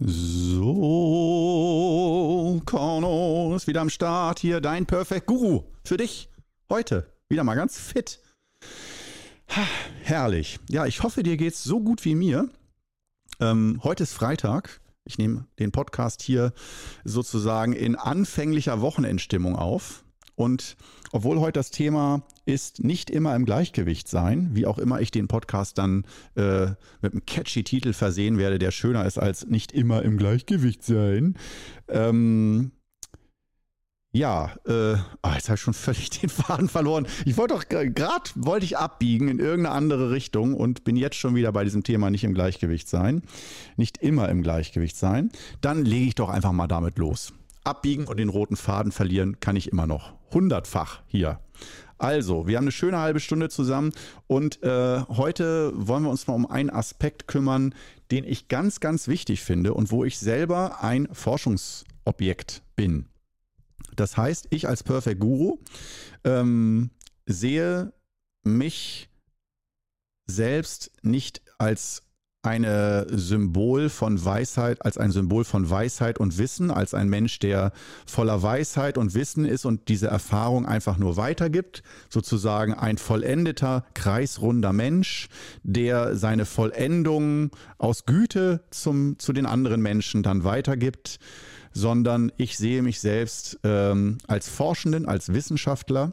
So, Korno ist wieder am Start. Hier dein Perfect Guru für dich heute. Wieder mal ganz fit. Ha, herrlich. Ja, ich hoffe, dir geht's so gut wie mir. Ähm, heute ist Freitag. Ich nehme den Podcast hier sozusagen in anfänglicher Wochenendstimmung auf. Und obwohl heute das Thema ist nicht immer im Gleichgewicht sein, wie auch immer ich den Podcast dann äh, mit einem catchy Titel versehen werde, der schöner ist als nicht immer im Gleichgewicht sein. Ähm, ja, äh, oh, jetzt habe ich schon völlig den Faden verloren. Ich wollte doch gerade wollte ich abbiegen in irgendeine andere Richtung und bin jetzt schon wieder bei diesem Thema nicht im Gleichgewicht sein, nicht immer im Gleichgewicht sein. Dann lege ich doch einfach mal damit los abbiegen und den roten Faden verlieren kann ich immer noch. Hundertfach hier. Also, wir haben eine schöne halbe Stunde zusammen und äh, heute wollen wir uns mal um einen Aspekt kümmern, den ich ganz, ganz wichtig finde und wo ich selber ein Forschungsobjekt bin. Das heißt, ich als Perfect Guru ähm, sehe mich selbst nicht als eine Symbol von Weisheit, als ein Symbol von Weisheit und Wissen, als ein Mensch, der voller Weisheit und Wissen ist und diese Erfahrung einfach nur weitergibt, sozusagen ein vollendeter, kreisrunder Mensch, der seine Vollendung aus Güte zum, zu den anderen Menschen dann weitergibt, sondern ich sehe mich selbst ähm, als Forschenden, als Wissenschaftler,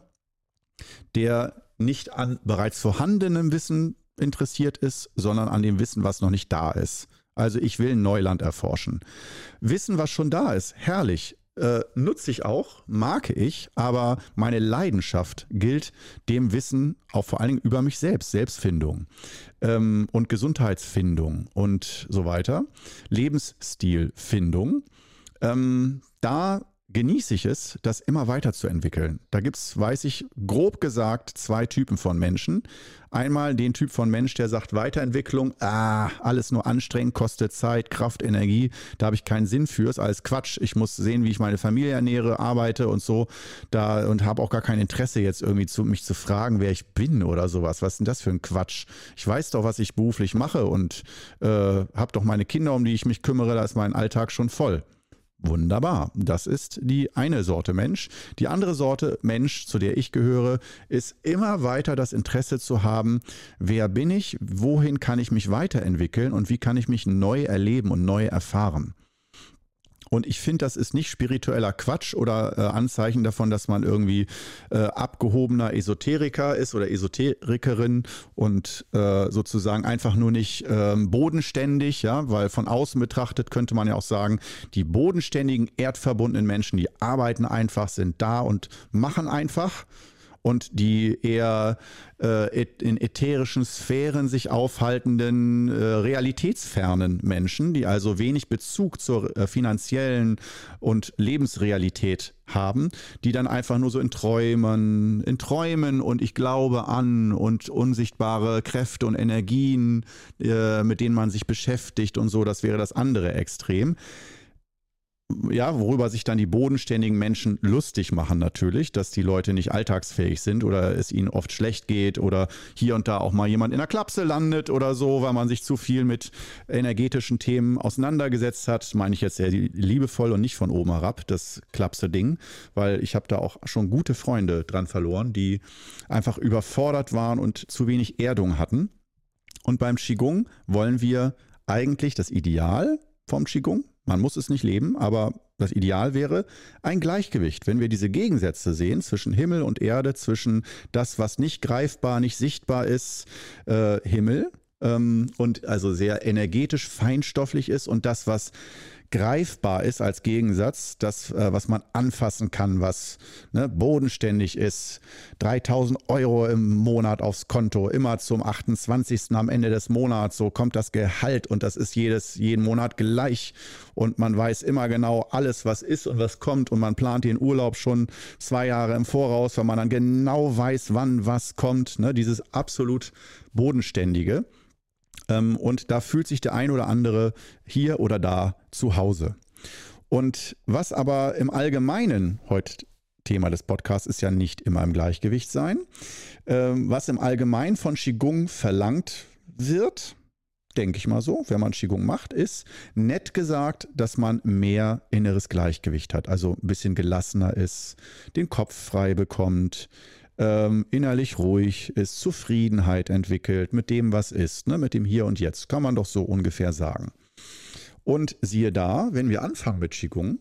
der nicht an bereits vorhandenem Wissen interessiert ist, sondern an dem Wissen, was noch nicht da ist. Also ich will Neuland erforschen. Wissen, was schon da ist, herrlich. Äh, nutze ich auch, mag ich, aber meine Leidenschaft gilt dem Wissen auch vor allen Dingen über mich selbst, Selbstfindung ähm, und Gesundheitsfindung und so weiter, Lebensstilfindung. Ähm, da genieße ich es, das immer weiterzuentwickeln. Da gibt es, weiß ich, grob gesagt zwei Typen von Menschen. Einmal den Typ von Mensch, der sagt, Weiterentwicklung, ah, alles nur anstrengend, kostet Zeit, Kraft, Energie, da habe ich keinen Sinn für, ist alles Quatsch. Ich muss sehen, wie ich meine Familie ernähre, arbeite und so, da und habe auch gar kein Interesse jetzt irgendwie zu mich zu fragen, wer ich bin oder sowas. Was ist denn das für ein Quatsch? Ich weiß doch, was ich beruflich mache und äh, habe doch meine Kinder, um die ich mich kümmere, da ist mein Alltag schon voll. Wunderbar. Das ist die eine Sorte Mensch. Die andere Sorte Mensch, zu der ich gehöre, ist immer weiter das Interesse zu haben, wer bin ich, wohin kann ich mich weiterentwickeln und wie kann ich mich neu erleben und neu erfahren. Und ich finde, das ist nicht spiritueller Quatsch oder äh, Anzeichen davon, dass man irgendwie äh, abgehobener Esoteriker ist oder Esoterikerin und äh, sozusagen einfach nur nicht ähm, bodenständig, ja, weil von außen betrachtet könnte man ja auch sagen, die bodenständigen, erdverbundenen Menschen, die arbeiten einfach, sind da und machen einfach und die eher äh, in ätherischen Sphären sich aufhaltenden, äh, realitätsfernen Menschen, die also wenig Bezug zur äh, finanziellen und Lebensrealität haben, die dann einfach nur so in Träumen, in Träumen und ich glaube an und unsichtbare Kräfte und Energien, äh, mit denen man sich beschäftigt und so, das wäre das andere Extrem ja, worüber sich dann die bodenständigen Menschen lustig machen natürlich, dass die Leute nicht alltagsfähig sind oder es ihnen oft schlecht geht oder hier und da auch mal jemand in der Klapse landet oder so, weil man sich zu viel mit energetischen Themen auseinandergesetzt hat. Meine ich jetzt sehr liebevoll und nicht von oben herab, das Klapse-Ding, weil ich habe da auch schon gute Freunde dran verloren, die einfach überfordert waren und zu wenig Erdung hatten. Und beim Qigong wollen wir eigentlich das Ideal vom Qigong man muss es nicht leben, aber das Ideal wäre ein Gleichgewicht. Wenn wir diese Gegensätze sehen zwischen Himmel und Erde, zwischen das, was nicht greifbar, nicht sichtbar ist, äh, Himmel, ähm, und also sehr energetisch feinstofflich ist und das, was greifbar ist als Gegensatz, das, äh, was man anfassen kann, was ne, bodenständig ist. 3000 Euro im Monat aufs Konto, immer zum 28. am Ende des Monats, so kommt das Gehalt und das ist jedes, jeden Monat gleich und man weiß immer genau alles, was ist und was kommt und man plant den Urlaub schon zwei Jahre im Voraus, weil man dann genau weiß, wann was kommt. Ne, dieses absolut bodenständige. Ähm, und da fühlt sich der ein oder andere hier oder da zu Hause. Und was aber im Allgemeinen heute Thema des Podcasts ist ja nicht immer im Gleichgewicht sein. Ähm, was im Allgemeinen von Qigong verlangt wird, denke ich mal so, wenn man Qigong macht, ist nett gesagt, dass man mehr inneres Gleichgewicht hat, also ein bisschen gelassener ist, den Kopf frei bekommt, ähm, innerlich ruhig ist, Zufriedenheit entwickelt mit dem, was ist, ne, mit dem Hier und Jetzt, kann man doch so ungefähr sagen. Und siehe da, wenn wir anfangen mit Qigong,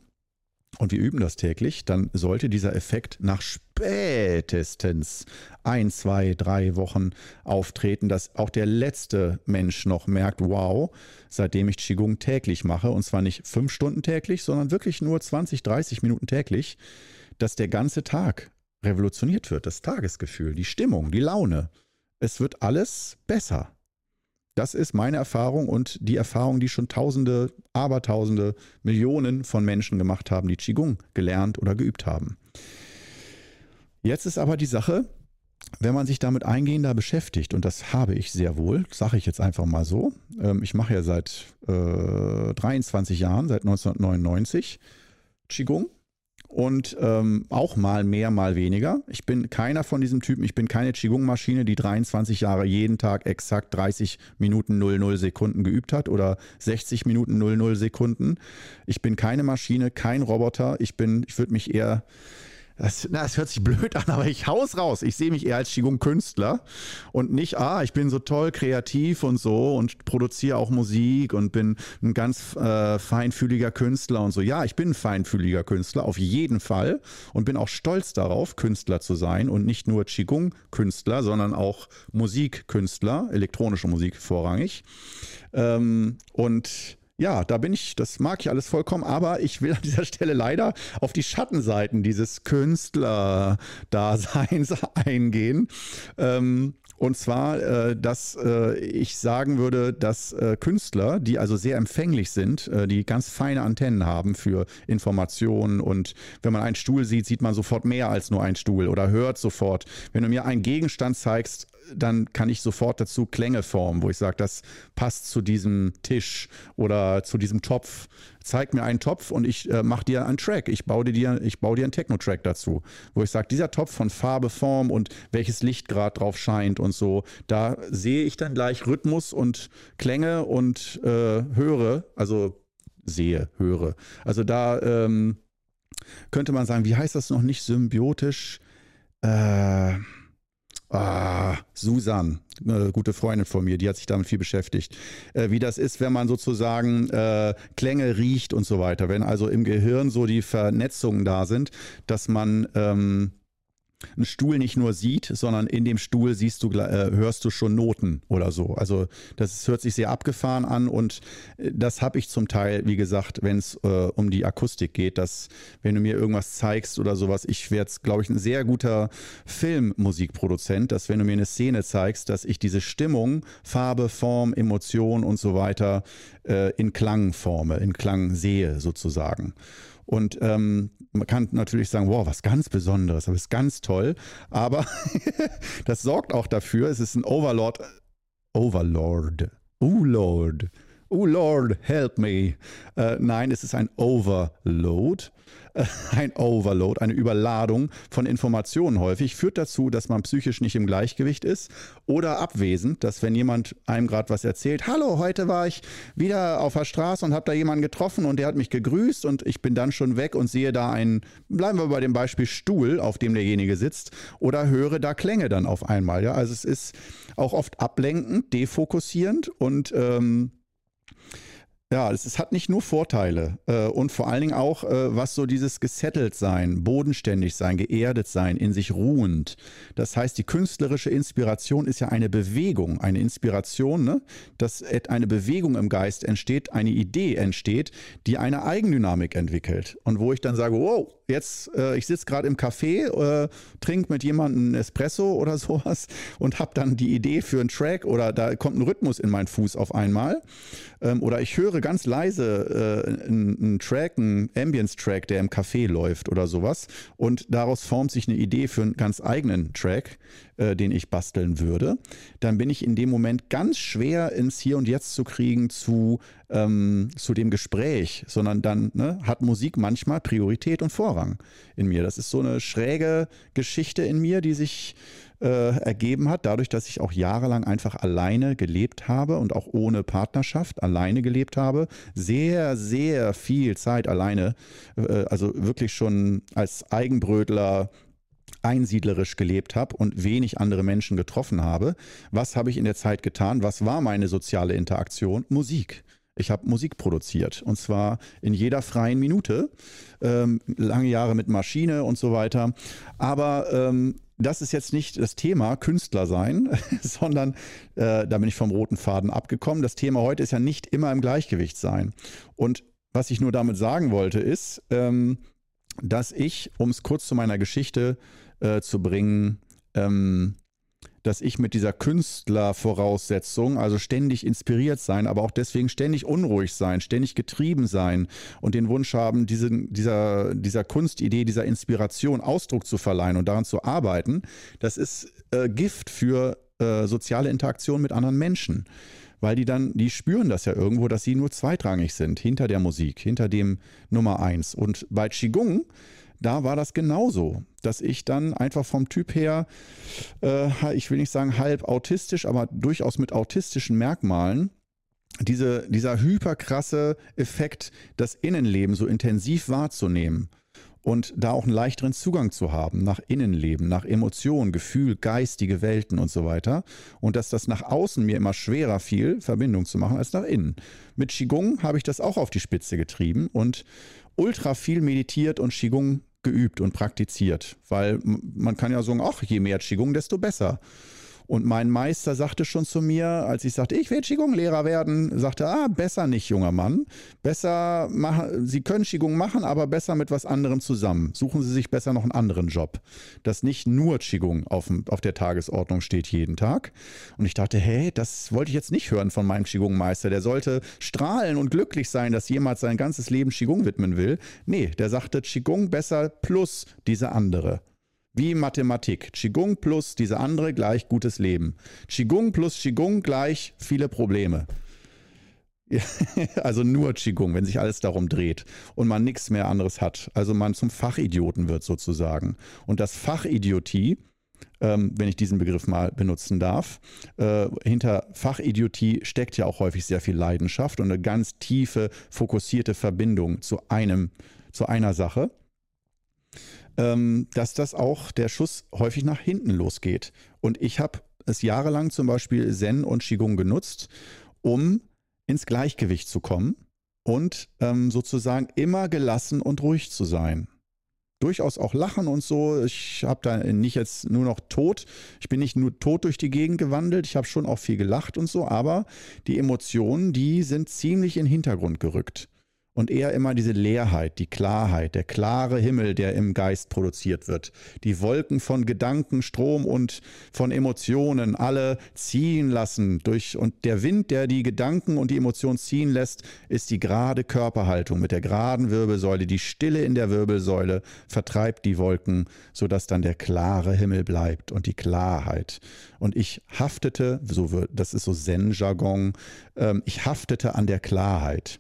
und wir üben das täglich, dann sollte dieser Effekt nach spätestens ein, zwei, drei Wochen auftreten, dass auch der letzte Mensch noch merkt, wow, seitdem ich Qigong täglich mache, und zwar nicht fünf Stunden täglich, sondern wirklich nur 20, 30 Minuten täglich, dass der ganze Tag revolutioniert wird, das Tagesgefühl, die Stimmung, die Laune. Es wird alles besser. Das ist meine Erfahrung und die Erfahrung, die schon Tausende, Abertausende, Millionen von Menschen gemacht haben, die Qigong gelernt oder geübt haben. Jetzt ist aber die Sache, wenn man sich damit eingehender beschäftigt, und das habe ich sehr wohl, sage ich jetzt einfach mal so, ähm, ich mache ja seit äh, 23 Jahren, seit 1999 Qigong und ähm, auch mal mehr, mal weniger. Ich bin keiner von diesen Typen, ich bin keine Qigong-Maschine, die 23 Jahre jeden Tag exakt 30 Minuten 00 Sekunden geübt hat oder 60 Minuten 00 Sekunden. Ich bin keine Maschine, kein Roboter. Ich bin, ich würde mich eher das, na, das hört sich blöd an, aber ich haus raus. Ich sehe mich eher als Qigong-Künstler und nicht, ah, ich bin so toll kreativ und so und produziere auch Musik und bin ein ganz äh, feinfühliger Künstler und so. Ja, ich bin ein feinfühliger Künstler, auf jeden Fall und bin auch stolz darauf, Künstler zu sein und nicht nur Qigong-Künstler, sondern auch Musikkünstler, elektronische Musik vorrangig. Ähm, und ja, da bin ich, das mag ich alles vollkommen, aber ich will an dieser Stelle leider auf die Schattenseiten dieses Künstler-Daseins eingehen. Ähm, und zwar, äh, dass äh, ich sagen würde, dass äh, Künstler, die also sehr empfänglich sind, äh, die ganz feine Antennen haben für Informationen und wenn man einen Stuhl sieht, sieht man sofort mehr als nur einen Stuhl oder hört sofort. Wenn du mir einen Gegenstand zeigst, dann kann ich sofort dazu Klänge formen, wo ich sage, das passt zu diesem Tisch oder zu diesem Topf. Zeig mir einen Topf und ich äh, mache dir einen Track. Ich baue dir, ich baue dir einen Techno-Track dazu, wo ich sage, dieser Topf von Farbe, Form und welches Licht gerade drauf scheint und so, da sehe ich dann gleich Rhythmus und Klänge und äh, höre, also sehe, höre. Also da ähm, könnte man sagen, wie heißt das noch nicht symbiotisch? Äh, Susan, eine gute Freundin von mir, die hat sich damit viel beschäftigt. Äh, wie das ist, wenn man sozusagen äh, Klänge riecht und so weiter. Wenn also im Gehirn so die Vernetzungen da sind, dass man ähm, einen Stuhl nicht nur sieht, sondern in dem Stuhl siehst du, äh, hörst du schon Noten oder so. Also das hört sich sehr abgefahren an und äh, das habe ich zum Teil, wie gesagt, wenn es äh, um die Akustik geht, dass wenn du mir irgendwas zeigst oder sowas, ich werde, glaube ich, ein sehr guter Filmmusikproduzent, dass wenn du mir eine Szene zeigst, dass ich diese Stimmung, Farbe, Form, Emotion und so weiter äh, in Klang forme, in Klang sehe sozusagen. Und ähm, man kann natürlich sagen, wow, was ganz Besonderes, aber ist ganz toll. Aber das sorgt auch dafür, es ist ein Overlord. Overlord. Oh Lord. Oh Lord, help me. Äh, nein, es ist ein Overload. ein Overload, eine Überladung von Informationen häufig, führt dazu, dass man psychisch nicht im Gleichgewicht ist oder abwesend, dass wenn jemand einem gerade was erzählt, hallo, heute war ich wieder auf der Straße und habe da jemanden getroffen und der hat mich gegrüßt und ich bin dann schon weg und sehe da einen, bleiben wir bei dem Beispiel Stuhl, auf dem derjenige sitzt oder höre da Klänge dann auf einmal. Ja? Also es ist auch oft ablenkend, defokussierend und ähm, ja, es, es, hat nicht nur Vorteile äh, und vor allen Dingen auch, äh, was so dieses gesettelt sein, bodenständig sein, geerdet sein, in sich ruhend. Das heißt, die künstlerische Inspiration ist ja eine Bewegung, eine Inspiration, ne? dass eine Bewegung im Geist entsteht, eine Idee entsteht, die eine Eigendynamik entwickelt. Und wo ich dann sage, wow, jetzt, äh, ich sitze gerade im Café, äh, trinke mit jemandem Espresso oder sowas und habe dann die Idee für einen Track oder da kommt ein Rhythmus in meinen Fuß auf einmal. Ähm, oder ich höre ganz leise äh, einen Track, einen Ambience-Track, der im Café läuft oder sowas. Und daraus formt sich eine Idee für einen ganz eigenen Track, äh, den ich basteln würde. Dann bin ich in dem Moment ganz schwer ins Hier und Jetzt zu kriegen zu, ähm, zu dem Gespräch, sondern dann ne, hat Musik manchmal Priorität und Vorrang in mir. Das ist so eine schräge Geschichte in mir, die sich äh, ergeben hat, dadurch, dass ich auch jahrelang einfach alleine gelebt habe und auch ohne Partnerschaft alleine gelebt habe. Sehr, sehr viel Zeit alleine, äh, also wirklich schon als Eigenbrötler einsiedlerisch gelebt habe und wenig andere Menschen getroffen habe. Was habe ich in der Zeit getan? Was war meine soziale Interaktion? Musik. Ich habe Musik produziert und zwar in jeder freien Minute, ähm, lange Jahre mit Maschine und so weiter. Aber ähm, das ist jetzt nicht das Thema Künstler sein, sondern äh, da bin ich vom roten Faden abgekommen. Das Thema heute ist ja nicht immer im Gleichgewicht sein. Und was ich nur damit sagen wollte, ist, ähm, dass ich, um es kurz zu meiner Geschichte äh, zu bringen, ähm, dass ich mit dieser Künstlervoraussetzung, also ständig inspiriert sein, aber auch deswegen ständig unruhig sein, ständig getrieben sein und den Wunsch haben, diesen, dieser, dieser Kunstidee, dieser Inspiration Ausdruck zu verleihen und daran zu arbeiten, das ist äh, Gift für äh, soziale Interaktion mit anderen Menschen. Weil die dann, die spüren das ja irgendwo, dass sie nur zweitrangig sind, hinter der Musik, hinter dem Nummer eins. Und bei Qigong, da war das genauso, dass ich dann einfach vom Typ her, äh, ich will nicht sagen halb autistisch, aber durchaus mit autistischen Merkmalen, diese, dieser hyperkrasse Effekt, das Innenleben so intensiv wahrzunehmen und da auch einen leichteren Zugang zu haben nach Innenleben, nach Emotionen, Gefühl, geistige Welten und so weiter. Und dass das nach außen mir immer schwerer fiel, Verbindung zu machen, als nach innen. Mit Qigong habe ich das auch auf die Spitze getrieben und ultra viel meditiert und Qigong geübt und praktiziert, weil man kann ja sagen, ach, je mehr Qigong, desto besser. Und mein Meister sagte schon zu mir, als ich sagte, ich will Qigong-Lehrer werden, sagte, ah, besser nicht, junger Mann. Besser machen, Sie können Qigong machen, aber besser mit was anderem zusammen. Suchen Sie sich besser noch einen anderen Job. Dass nicht nur Qigong auf, auf der Tagesordnung steht jeden Tag. Und ich dachte, hey, das wollte ich jetzt nicht hören von meinem Qigong-Meister. Der sollte strahlen und glücklich sein, dass jemand sein ganzes Leben Qigong widmen will. Nee, der sagte Qigong besser plus diese andere. Wie Mathematik. Qigong plus diese andere gleich gutes Leben. Qigong plus Qigong gleich viele Probleme. also nur Qigong, wenn sich alles darum dreht und man nichts mehr anderes hat. Also man zum Fachidioten wird sozusagen. Und das Fachidiotie, ähm, wenn ich diesen Begriff mal benutzen darf, äh, hinter Fachidiotie steckt ja auch häufig sehr viel Leidenschaft und eine ganz tiefe, fokussierte Verbindung zu einem, zu einer Sache dass das auch der Schuss häufig nach hinten losgeht. Und ich habe es jahrelang zum Beispiel Zen und Qigong genutzt, um ins Gleichgewicht zu kommen und ähm, sozusagen immer gelassen und ruhig zu sein. Durchaus auch lachen und so. Ich habe da nicht jetzt nur noch tot. Ich bin nicht nur tot durch die Gegend gewandelt. Ich habe schon auch viel gelacht und so. Aber die Emotionen, die sind ziemlich in den Hintergrund gerückt und eher immer diese Leerheit, die Klarheit, der klare Himmel, der im Geist produziert wird. Die Wolken von Gedanken, Strom und von Emotionen alle ziehen lassen durch und der Wind, der die Gedanken und die Emotionen ziehen lässt, ist die gerade Körperhaltung mit der geraden Wirbelsäule. Die Stille in der Wirbelsäule vertreibt die Wolken, sodass dann der klare Himmel bleibt und die Klarheit. Und ich haftete, so wird, das ist so Zen-Jargon, ähm, ich haftete an der Klarheit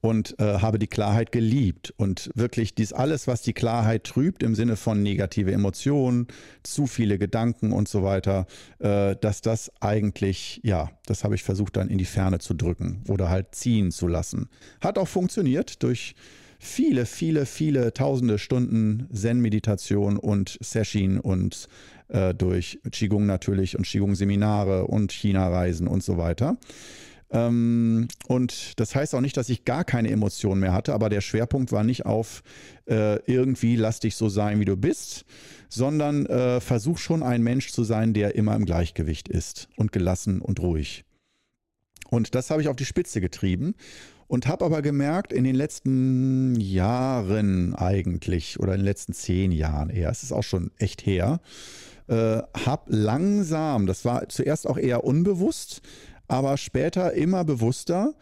und äh, habe die Klarheit geliebt. Und wirklich dies alles, was die Klarheit trübt im Sinne von negative Emotionen, zu viele Gedanken und so weiter, äh, dass das eigentlich, ja, das habe ich versucht dann in die Ferne zu drücken oder halt ziehen zu lassen. Hat auch funktioniert durch viele, viele, viele tausende Stunden Zen-Meditation und Session und äh, durch Qigong natürlich und Qigong-Seminare und China-Reisen und so weiter. Ähm, und das heißt auch nicht, dass ich gar keine Emotionen mehr hatte, aber der Schwerpunkt war nicht auf äh, irgendwie lass dich so sein, wie du bist, sondern äh, versuch schon ein Mensch zu sein, der immer im Gleichgewicht ist und gelassen und ruhig. Und das habe ich auf die Spitze getrieben und habe aber gemerkt, in den letzten Jahren eigentlich oder in den letzten zehn Jahren eher, es ist auch schon echt her, äh, habe langsam, das war zuerst auch eher unbewusst, aber später immer bewusster,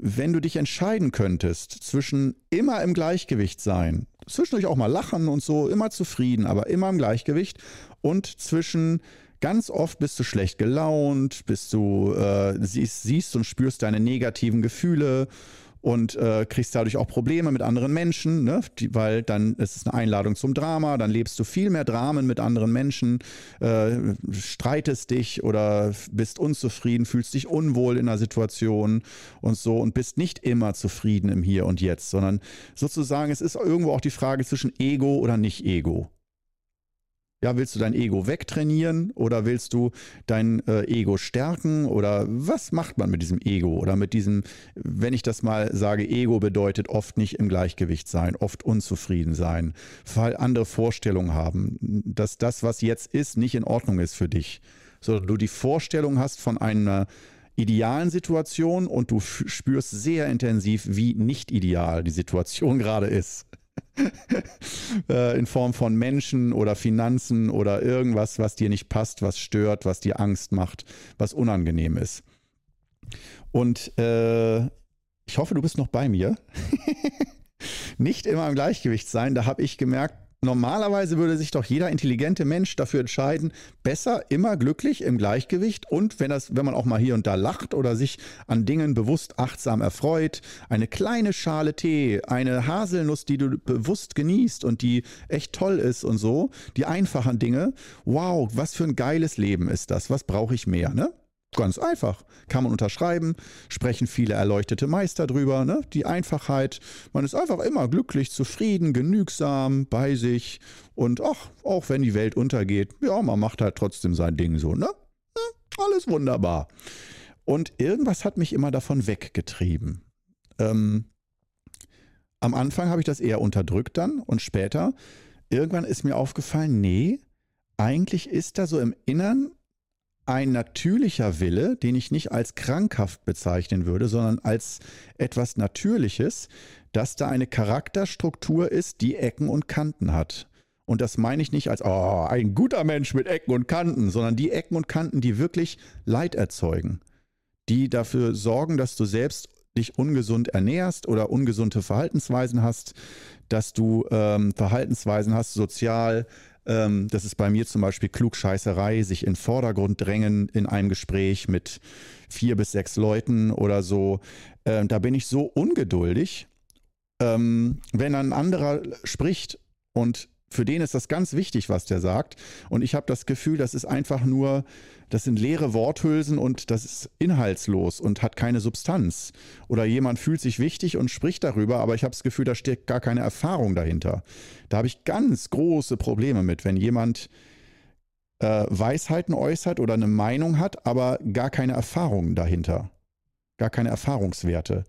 wenn du dich entscheiden könntest zwischen immer im Gleichgewicht sein, zwischendurch auch mal lachen und so, immer zufrieden, aber immer im Gleichgewicht und zwischen ganz oft bist du schlecht gelaunt, bist du äh, siehst, siehst und spürst deine negativen Gefühle und äh, kriegst dadurch auch Probleme mit anderen Menschen, ne? Die, weil dann ist es eine Einladung zum Drama, dann lebst du viel mehr Dramen mit anderen Menschen, äh, streitest dich oder bist unzufrieden, fühlst dich unwohl in einer Situation und so und bist nicht immer zufrieden im Hier und Jetzt, sondern sozusagen, es ist irgendwo auch die Frage zwischen Ego oder nicht Ego. Ja, willst du dein Ego wegtrainieren oder willst du dein äh, Ego stärken oder was macht man mit diesem Ego oder mit diesem, wenn ich das mal sage, Ego bedeutet oft nicht im Gleichgewicht sein, oft unzufrieden sein, weil andere Vorstellungen haben, dass das, was jetzt ist, nicht in Ordnung ist für dich, sondern du die Vorstellung hast von einer idealen Situation und du spürst sehr intensiv, wie nicht ideal die Situation gerade ist. Äh, in Form von Menschen oder Finanzen oder irgendwas, was dir nicht passt, was stört, was dir Angst macht, was unangenehm ist. Und äh, ich hoffe, du bist noch bei mir. nicht immer im Gleichgewicht sein, da habe ich gemerkt, Normalerweise würde sich doch jeder intelligente Mensch dafür entscheiden, besser immer glücklich im Gleichgewicht und wenn das, wenn man auch mal hier und da lacht oder sich an Dingen bewusst achtsam erfreut, eine kleine Schale Tee, eine Haselnuss, die du bewusst genießt und die echt toll ist und so, die einfachen Dinge. Wow, was für ein geiles Leben ist das? Was brauche ich mehr, ne? Ganz einfach. Kann man unterschreiben, sprechen viele erleuchtete Meister drüber. Ne? Die Einfachheit. Man ist einfach immer glücklich, zufrieden, genügsam bei sich. Und ach, auch wenn die Welt untergeht, ja, man macht halt trotzdem sein Ding so. Ne? Alles wunderbar. Und irgendwas hat mich immer davon weggetrieben. Ähm, am Anfang habe ich das eher unterdrückt dann und später, irgendwann ist mir aufgefallen, nee, eigentlich ist da so im Innern ein natürlicher Wille, den ich nicht als krankhaft bezeichnen würde, sondern als etwas Natürliches, dass da eine Charakterstruktur ist, die Ecken und Kanten hat. Und das meine ich nicht als oh, ein guter Mensch mit Ecken und Kanten, sondern die Ecken und Kanten, die wirklich Leid erzeugen, die dafür sorgen, dass du selbst dich ungesund ernährst oder ungesunde Verhaltensweisen hast, dass du ähm, Verhaltensweisen hast, sozial, ähm, das ist bei mir zum Beispiel Klugscheißerei, sich in Vordergrund drängen in einem Gespräch mit vier bis sechs Leuten oder so. Ähm, da bin ich so ungeduldig, ähm, wenn ein anderer spricht und für den ist das ganz wichtig, was der sagt. Und ich habe das Gefühl, das ist einfach nur, das sind leere Worthülsen und das ist inhaltslos und hat keine Substanz. Oder jemand fühlt sich wichtig und spricht darüber, aber ich habe das Gefühl, da steckt gar keine Erfahrung dahinter. Da habe ich ganz große Probleme mit, wenn jemand äh, Weisheiten äußert oder eine Meinung hat, aber gar keine Erfahrungen dahinter. Gar keine Erfahrungswerte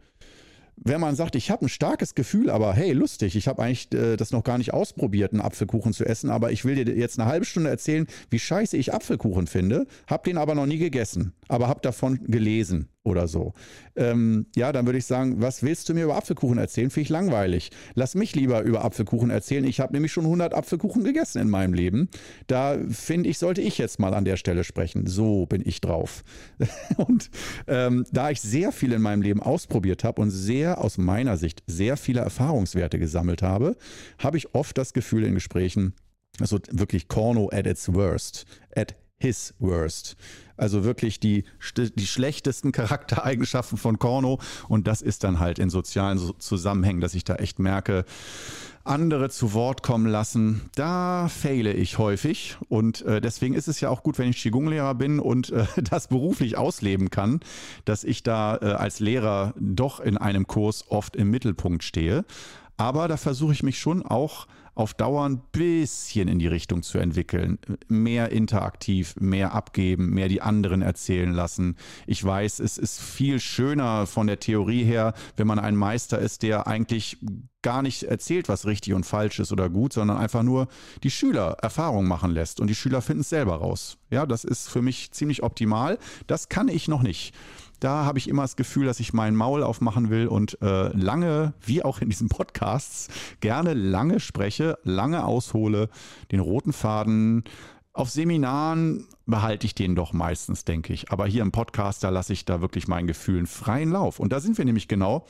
wenn man sagt, ich habe ein starkes Gefühl, aber hey, lustig, ich habe eigentlich äh, das noch gar nicht ausprobiert, einen Apfelkuchen zu essen, aber ich will dir jetzt eine halbe Stunde erzählen, wie scheiße ich Apfelkuchen finde, habe den aber noch nie gegessen, aber habe davon gelesen oder so. Ähm, ja, dann würde ich sagen, was willst du mir über Apfelkuchen erzählen? Finde ich langweilig. Lass mich lieber über Apfelkuchen erzählen. Ich habe nämlich schon 100 Apfelkuchen gegessen in meinem Leben. Da finde ich, sollte ich jetzt mal an der Stelle sprechen. So bin ich drauf. und ähm, da ich sehr viel in meinem Leben ausprobiert habe und sehr aus meiner Sicht sehr viele Erfahrungswerte gesammelt habe, habe ich oft das Gefühl in Gesprächen, also wirklich Corno at its worst, at his worst. Also wirklich die, die schlechtesten Charaktereigenschaften von Korno. Und das ist dann halt in sozialen Zusammenhängen, dass ich da echt merke, andere zu Wort kommen lassen, da fehle ich häufig. Und äh, deswegen ist es ja auch gut, wenn ich Qigong-Lehrer bin und äh, das beruflich ausleben kann, dass ich da äh, als Lehrer doch in einem Kurs oft im Mittelpunkt stehe. Aber da versuche ich mich schon auch auf Dauer ein bisschen in die Richtung zu entwickeln. Mehr interaktiv, mehr abgeben, mehr die anderen erzählen lassen. Ich weiß, es ist viel schöner von der Theorie her, wenn man ein Meister ist, der eigentlich gar nicht erzählt, was richtig und falsch ist oder gut, sondern einfach nur die Schüler Erfahrung machen lässt und die Schüler finden es selber raus. Ja, das ist für mich ziemlich optimal. Das kann ich noch nicht da habe ich immer das Gefühl, dass ich mein Maul aufmachen will und äh, lange, wie auch in diesen Podcasts, gerne lange spreche, lange aushole, den roten Faden. Auf Seminaren behalte ich den doch meistens, denke ich. Aber hier im Podcast, da lasse ich da wirklich meinen Gefühlen freien Lauf. Und da sind wir nämlich genau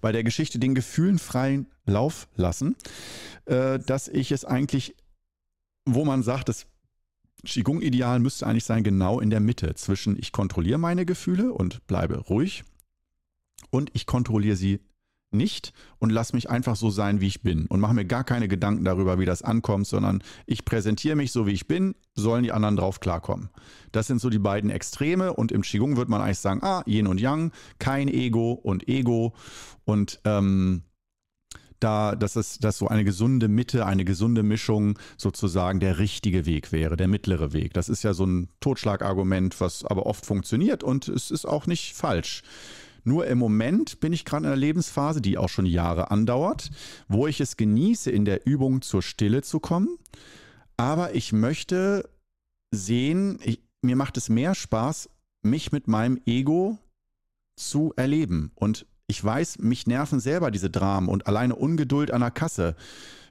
bei der Geschichte den Gefühlen freien Lauf lassen, äh, dass ich es eigentlich, wo man sagt, es Qigong-Ideal müsste eigentlich sein, genau in der Mitte zwischen ich kontrolliere meine Gefühle und bleibe ruhig und ich kontrolliere sie nicht und lass mich einfach so sein, wie ich bin und mache mir gar keine Gedanken darüber, wie das ankommt, sondern ich präsentiere mich so, wie ich bin, sollen die anderen drauf klarkommen. Das sind so die beiden Extreme und im Qigong wird man eigentlich sagen, ah, Yin und Yang, kein Ego und Ego und ähm, da, dass es dass so eine gesunde Mitte, eine gesunde Mischung sozusagen der richtige Weg wäre, der mittlere Weg. Das ist ja so ein Totschlagargument, was aber oft funktioniert und es ist auch nicht falsch. Nur im Moment bin ich gerade in einer Lebensphase, die auch schon Jahre andauert, wo ich es genieße, in der Übung zur Stille zu kommen. Aber ich möchte sehen, ich, mir macht es mehr Spaß, mich mit meinem Ego zu erleben. Und ich weiß, mich nerven selber diese Dramen und alleine Ungeduld an der Kasse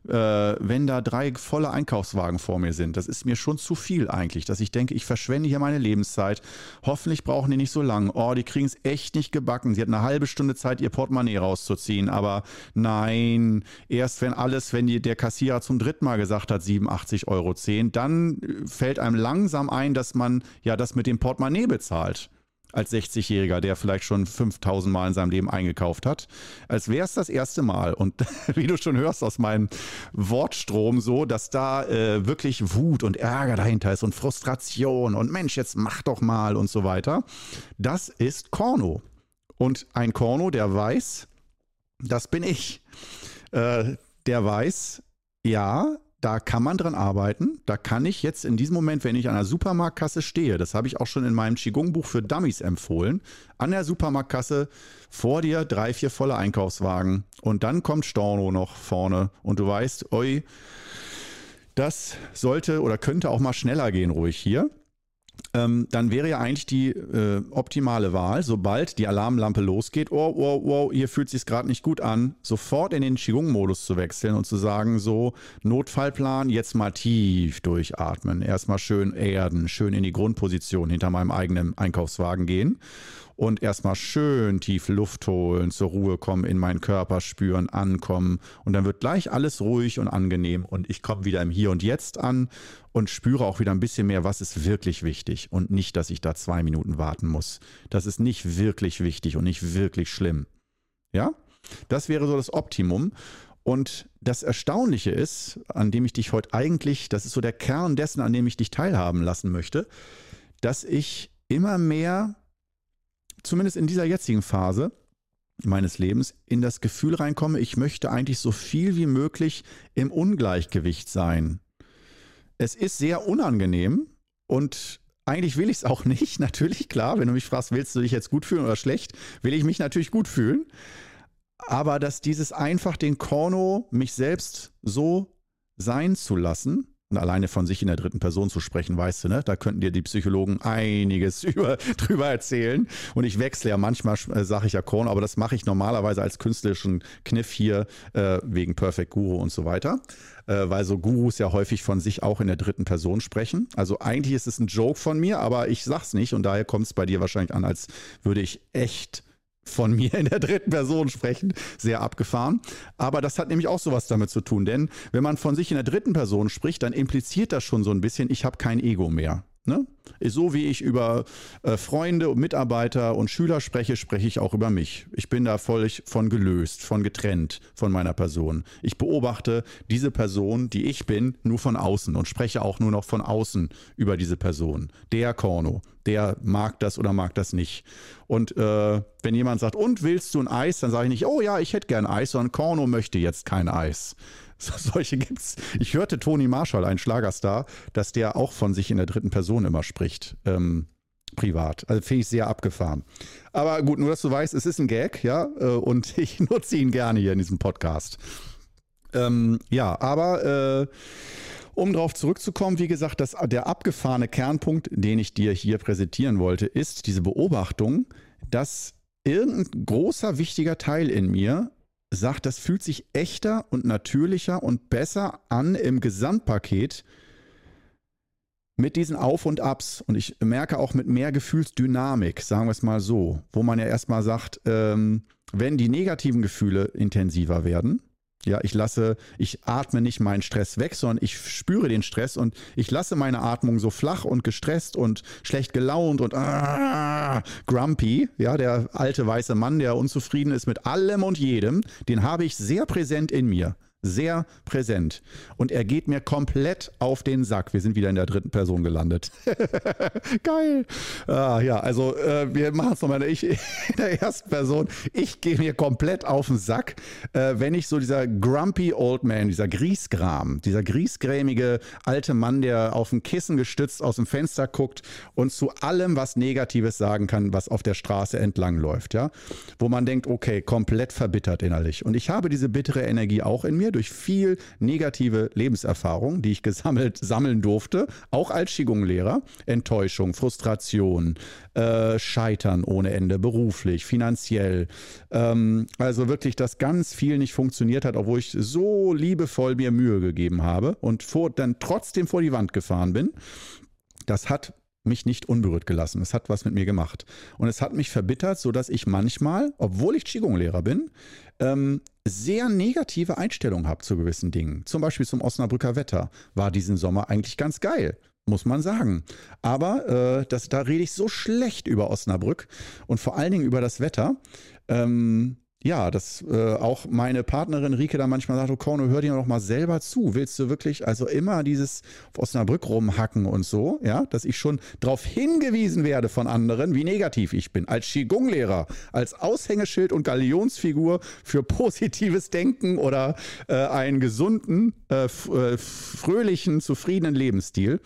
äh, wenn da drei volle Einkaufswagen vor mir sind. Das ist mir schon zu viel eigentlich, dass ich denke, ich verschwende hier meine Lebenszeit. Hoffentlich brauchen die nicht so lang. Oh, die kriegen es echt nicht gebacken. Sie hat eine halbe Stunde Zeit, ihr Portemonnaie rauszuziehen. Aber nein, erst wenn alles, wenn die, der Kassierer zum dritten Mal gesagt hat, 87,10 Euro, dann fällt einem langsam ein, dass man ja das mit dem Portemonnaie bezahlt als 60-Jähriger, der vielleicht schon 5000 Mal in seinem Leben eingekauft hat, als wäre es das erste Mal. Und wie du schon hörst aus meinem Wortstrom so, dass da äh, wirklich Wut und Ärger dahinter ist und Frustration und Mensch, jetzt mach doch mal und so weiter. Das ist Korno. Und ein Korno, der weiß, das bin ich. Äh, der weiß, ja, da kann man dran arbeiten. Da kann ich jetzt in diesem Moment, wenn ich an der Supermarktkasse stehe, das habe ich auch schon in meinem Qigong-Buch für Dummies empfohlen, an der Supermarktkasse vor dir drei, vier volle Einkaufswagen und dann kommt Storno noch vorne und du weißt, oi, das sollte oder könnte auch mal schneller gehen, ruhig hier ähm, dann wäre ja eigentlich die äh, optimale Wahl, sobald die Alarmlampe losgeht, oh, oh, oh, hier fühlt sich gerade nicht gut an, sofort in den Qigong-Modus zu wechseln und zu sagen, so, Notfallplan, jetzt mal tief durchatmen, erstmal schön erden, schön in die Grundposition hinter meinem eigenen Einkaufswagen gehen und erstmal schön tief Luft holen, zur Ruhe kommen, in meinen Körper spüren, ankommen und dann wird gleich alles ruhig und angenehm und ich komme wieder im Hier und Jetzt an und spüre auch wieder ein bisschen mehr, was ist wirklich wichtig und nicht, dass ich da zwei Minuten warten muss. Das ist nicht wirklich wichtig und nicht wirklich schlimm. Ja? Das wäre so das Optimum. Und das Erstaunliche ist, an dem ich dich heute eigentlich, das ist so der Kern dessen, an dem ich dich teilhaben lassen möchte, dass ich immer mehr zumindest in dieser jetzigen Phase meines Lebens in das Gefühl reinkomme, ich möchte eigentlich so viel wie möglich im Ungleichgewicht sein. Es ist sehr unangenehm und eigentlich will ich es auch nicht. Natürlich, klar, wenn du mich fragst, willst du dich jetzt gut fühlen oder schlecht, will ich mich natürlich gut fühlen. Aber dass dieses einfach den Korno, mich selbst so sein zu lassen, und alleine von sich in der dritten Person zu sprechen, weißt du, ne? Da könnten dir die Psychologen einiges über, drüber erzählen. Und ich wechsle ja manchmal, äh, sage ich ja Korn, aber das mache ich normalerweise als künstlerischen Kniff hier äh, wegen Perfect Guru und so weiter. Äh, weil so Gurus ja häufig von sich auch in der dritten Person sprechen. Also eigentlich ist es ein Joke von mir, aber ich sag's nicht und daher kommt es bei dir wahrscheinlich an, als würde ich echt von mir in der dritten Person sprechen. Sehr abgefahren. Aber das hat nämlich auch sowas damit zu tun. Denn wenn man von sich in der dritten Person spricht, dann impliziert das schon so ein bisschen, ich habe kein Ego mehr. Ne? So wie ich über äh, Freunde und Mitarbeiter und Schüler spreche, spreche ich auch über mich. Ich bin da völlig von gelöst, von getrennt von meiner Person. Ich beobachte diese Person, die ich bin, nur von außen und spreche auch nur noch von außen über diese Person. Der Korno, der mag das oder mag das nicht. Und äh, wenn jemand sagt, und willst du ein Eis, dann sage ich nicht, oh ja, ich hätte gern Eis, sondern Korno möchte jetzt kein Eis. Solche gibt's. Ich hörte Toni Marshall, ein Schlagerstar, dass der auch von sich in der dritten Person immer spricht. Ähm, privat. Also finde ich sehr abgefahren. Aber gut, nur dass du weißt, es ist ein Gag, ja, äh, und ich nutze ihn gerne hier in diesem Podcast. Ähm, ja, aber äh, um darauf zurückzukommen, wie gesagt, das, der abgefahrene Kernpunkt, den ich dir hier präsentieren wollte, ist diese Beobachtung, dass irgendein großer, wichtiger Teil in mir sagt, das fühlt sich echter und natürlicher und besser an im Gesamtpaket mit diesen Auf und Abs. Und ich merke auch mit mehr Gefühlsdynamik, sagen wir es mal so, wo man ja erstmal sagt, ähm, wenn die negativen Gefühle intensiver werden, Ja, ich lasse, ich atme nicht meinen Stress weg, sondern ich spüre den Stress und ich lasse meine Atmung so flach und gestresst und schlecht gelaunt und ah, grumpy. Ja, der alte weiße Mann, der unzufrieden ist mit allem und jedem, den habe ich sehr präsent in mir sehr präsent. Und er geht mir komplett auf den Sack. Wir sind wieder in der dritten Person gelandet. Geil. Ah, ja, also äh, wir machen es nochmal ich, in der ersten Person. Ich gehe mir komplett auf den Sack, äh, wenn ich so dieser grumpy old man, dieser Griesgram, dieser griesgrämige alte Mann, der auf dem Kissen gestützt aus dem Fenster guckt und zu allem was Negatives sagen kann, was auf der Straße entlang läuft, ja. Wo man denkt, okay, komplett verbittert innerlich. Und ich habe diese bittere Energie auch in mir durch viel negative Lebenserfahrung, die ich gesammelt sammeln durfte, auch als Qigong-Lehrer. Enttäuschung, Frustration, äh, Scheitern ohne Ende, beruflich, finanziell. Ähm, also wirklich, dass ganz viel nicht funktioniert hat, obwohl ich so liebevoll mir Mühe gegeben habe und vor, dann trotzdem vor die Wand gefahren bin. Das hat mich nicht unberührt gelassen. Es hat was mit mir gemacht. Und es hat mich verbittert, sodass ich manchmal, obwohl ich Qigong-Lehrer bin, ähm, sehr negative Einstellungen habe zu gewissen Dingen. Zum Beispiel zum Osnabrücker Wetter war diesen Sommer eigentlich ganz geil muss man sagen. Aber äh, das, da rede ich so schlecht über Osnabrück und vor allen Dingen über das Wetter. Ähm, ja, dass äh, auch meine Partnerin Rike da manchmal sagt, oh Korno, hör dir doch mal selber zu. Willst du wirklich also immer dieses auf Osnabrück rumhacken und so, ja, dass ich schon darauf hingewiesen werde von anderen, wie negativ ich bin, als Qigong-Lehrer, als Aushängeschild und Galionsfigur für positives Denken oder äh, einen gesunden, äh, äh, fröhlichen, zufriedenen Lebensstil.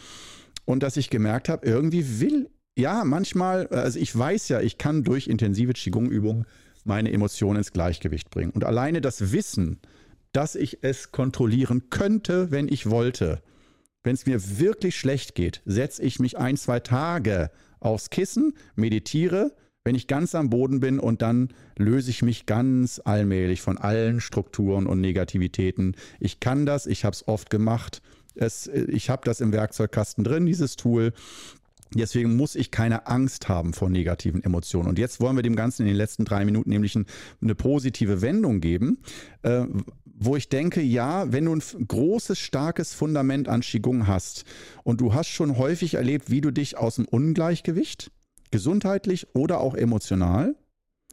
Und dass ich gemerkt habe, irgendwie will, ja, manchmal, also ich weiß ja, ich kann durch intensive Qigong-Übungen meine Emotionen ins Gleichgewicht bringen. Und alleine das Wissen, dass ich es kontrollieren könnte, wenn ich wollte, wenn es mir wirklich schlecht geht, setze ich mich ein, zwei Tage aufs Kissen, meditiere, wenn ich ganz am Boden bin und dann löse ich mich ganz allmählich von allen Strukturen und Negativitäten. Ich kann das, ich habe es oft gemacht. Es, ich habe das im Werkzeugkasten drin, dieses Tool. Deswegen muss ich keine Angst haben vor negativen Emotionen. Und jetzt wollen wir dem Ganzen in den letzten drei Minuten nämlich ein, eine positive Wendung geben, äh, wo ich denke, ja, wenn du ein großes, starkes Fundament an Qigong hast und du hast schon häufig erlebt, wie du dich aus dem Ungleichgewicht, gesundheitlich oder auch emotional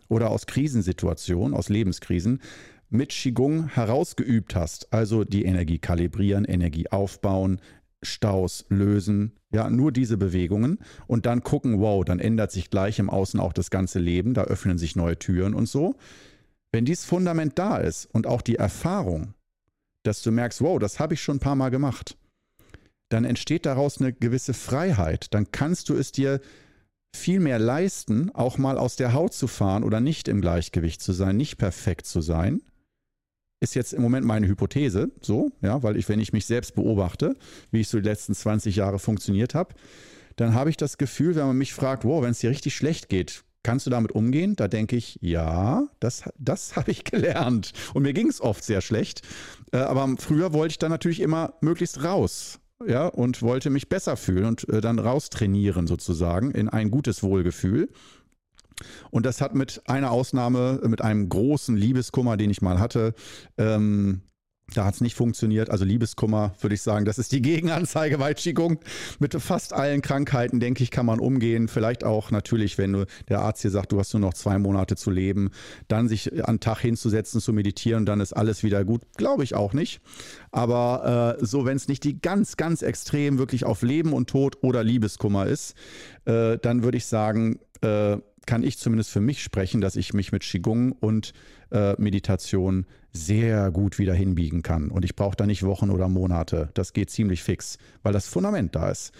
oder aus Krisensituationen, aus Lebenskrisen, mit Qigong herausgeübt hast, also die Energie kalibrieren, Energie aufbauen, Staus lösen, ja, nur diese Bewegungen und dann gucken, wow, dann ändert sich gleich im Außen auch das ganze Leben, da öffnen sich neue Türen und so. Wenn dieses Fundament da ist und auch die Erfahrung, dass du merkst, wow, das habe ich schon ein paar Mal gemacht, dann entsteht daraus eine gewisse Freiheit. Dann kannst du es dir viel mehr leisten, auch mal aus der Haut zu fahren oder nicht im Gleichgewicht zu sein, nicht perfekt zu sein, ist jetzt im Moment meine Hypothese, so, ja, weil ich, wenn ich mich selbst beobachte, wie ich so die letzten 20 Jahre funktioniert habe, dann habe ich das Gefühl, wenn man mich fragt, wow, wenn es dir richtig schlecht geht, kannst du damit umgehen? Da denke ich, ja, das, das habe ich gelernt. Und mir ging es oft sehr schlecht. Äh, aber früher wollte ich dann natürlich immer möglichst raus. Ja, und wollte mich besser fühlen und äh, dann raustrainieren sozusagen in ein gutes Wohlgefühl. Und das hat mit einer Ausnahme, mit einem großen Liebeskummer, den ich mal hatte, ähm, da hat es nicht funktioniert. Also Liebeskummer, würde ich sagen, das ist die Gegenanzeige bei Qigong. Mit fast allen Krankheiten, denke ich, kann man umgehen. Vielleicht auch natürlich, wenn du, der Arzt dir sagt, du hast nur noch zwei Monate zu leben, dann sich an Tag hinzusetzen, zu meditieren, dann ist alles wieder gut. Glaube ich auch nicht. Aber äh, so, wenn es nicht die ganz, ganz extrem wirklich auf Leben und Tod oder Liebeskummer ist, äh, dann würde ich sagen, äh, kann ich zumindest für mich sprechen, dass ich mich mit Qigong und äh, Meditation sehr gut wieder hinbiegen kann. Und ich brauche da nicht Wochen oder Monate. Das geht ziemlich fix, weil das Fundament da ist.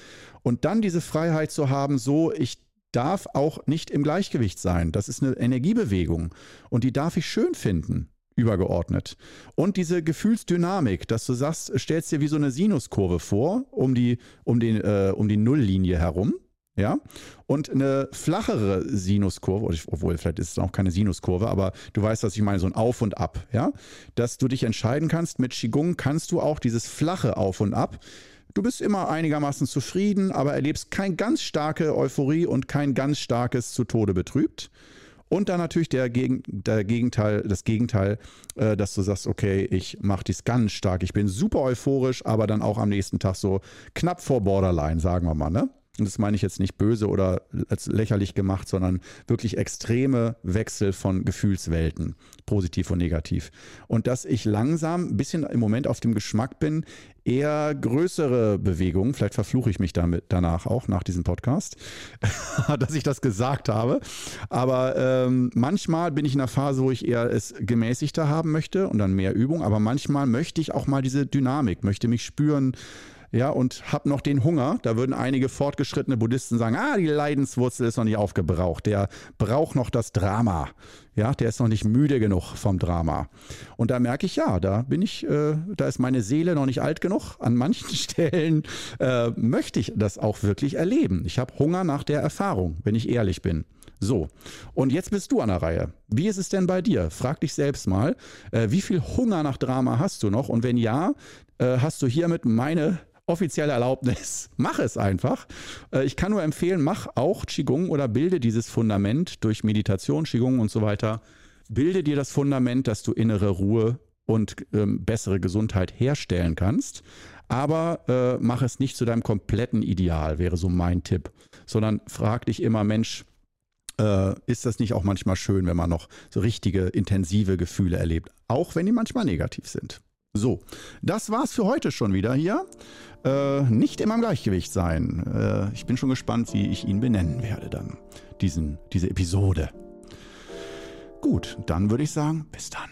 Und dann diese Freiheit zu haben, so, ich darf auch nicht im Gleichgewicht sein. Das ist eine Energiebewegung und die darf ich schön finden übergeordnet. Und diese Gefühlsdynamik, dass du sagst, stellst dir wie so eine Sinuskurve vor, um die, um den, äh, um die Nulllinie herum ja, und eine flachere Sinuskurve, obwohl vielleicht ist es auch keine Sinuskurve, aber du weißt, was ich meine, so ein Auf und Ab, ja, dass du dich entscheiden kannst, mit Qigong kannst du auch dieses flache Auf und Ab, du bist immer einigermaßen zufrieden, aber erlebst kein ganz starke Euphorie und kein ganz starkes zu Tode betrübt. Und dann natürlich der, der Gegenteil, das Gegenteil, äh, dass du sagst, okay, ich mache dies ganz stark, ich bin super euphorisch, aber dann auch am nächsten Tag so knapp vor Borderline, sagen wir mal, ne? Und das meine ich jetzt nicht böse oder als lächerlich gemacht, sondern wirklich extreme Wechsel von Gefühlswelten, positiv und negativ. Und dass ich langsam ein bisschen im Moment auf dem Geschmack bin, eher größere Bewegungen, vielleicht verfluche ich mich damit danach auch nach diesem Podcast, dass ich das gesagt habe. Aber ähm, manchmal bin ich in einer Phase, wo ich eher es gemäßigter haben möchte und dann mehr Übung. Aber manchmal möchte ich auch mal diese Dynamik, möchte mich spüren, ja, und habe noch den Hunger. Da würden einige fortgeschrittene Buddhisten sagen, ah, die Leidenswurzel ist noch nicht aufgebraucht. Der braucht noch das Drama. Ja, der ist noch nicht müde genug vom Drama. Und da merke ich, ja, da bin ich, äh, da ist meine Seele noch nicht alt genug. An manchen Stellen äh, möchte ich das auch wirklich erleben. Ich habe Hunger nach der Erfahrung, wenn ich ehrlich bin. So, und jetzt bist du an der Reihe. Wie ist es denn bei dir? Frag dich selbst mal, äh, wie viel Hunger nach Drama hast du noch? Und wenn ja, äh, hast du hiermit meine offizielle Erlaubnis. Mach es einfach. Äh, ich kann nur empfehlen, mach auch Qigong oder bilde dieses Fundament durch Meditation, Qigong und so weiter. Bilde dir das Fundament, dass du innere Ruhe und ähm, bessere Gesundheit herstellen kannst. Aber äh, mach es nicht zu deinem kompletten Ideal, wäre so mein Tipp. Sondern frag dich immer, Mensch, äh, ist das nicht auch manchmal schön, wenn man noch so richtige, intensive Gefühle erlebt? Auch wenn die manchmal negativ sind. So, das war's für heute schon wieder hier. Äh, nicht immer im Gleichgewicht sein. Äh, ich bin schon gespannt, wie ich ihn benennen werde dann. Diesen, diese Episode. Gut, dann würde ich sagen, bis dann.